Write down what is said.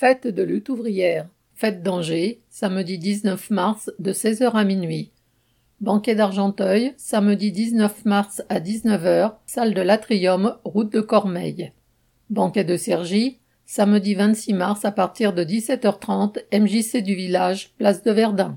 Fête de lutte ouvrière. Fête d'Angers, samedi 19 mars de 16h à minuit. Banquet d'Argenteuil, samedi 19 mars à 19h, salle de l'Atrium, route de Cormeilles. Banquet de Cergy, samedi 26 mars à partir de 17h30, MJC du village, place de Verdun.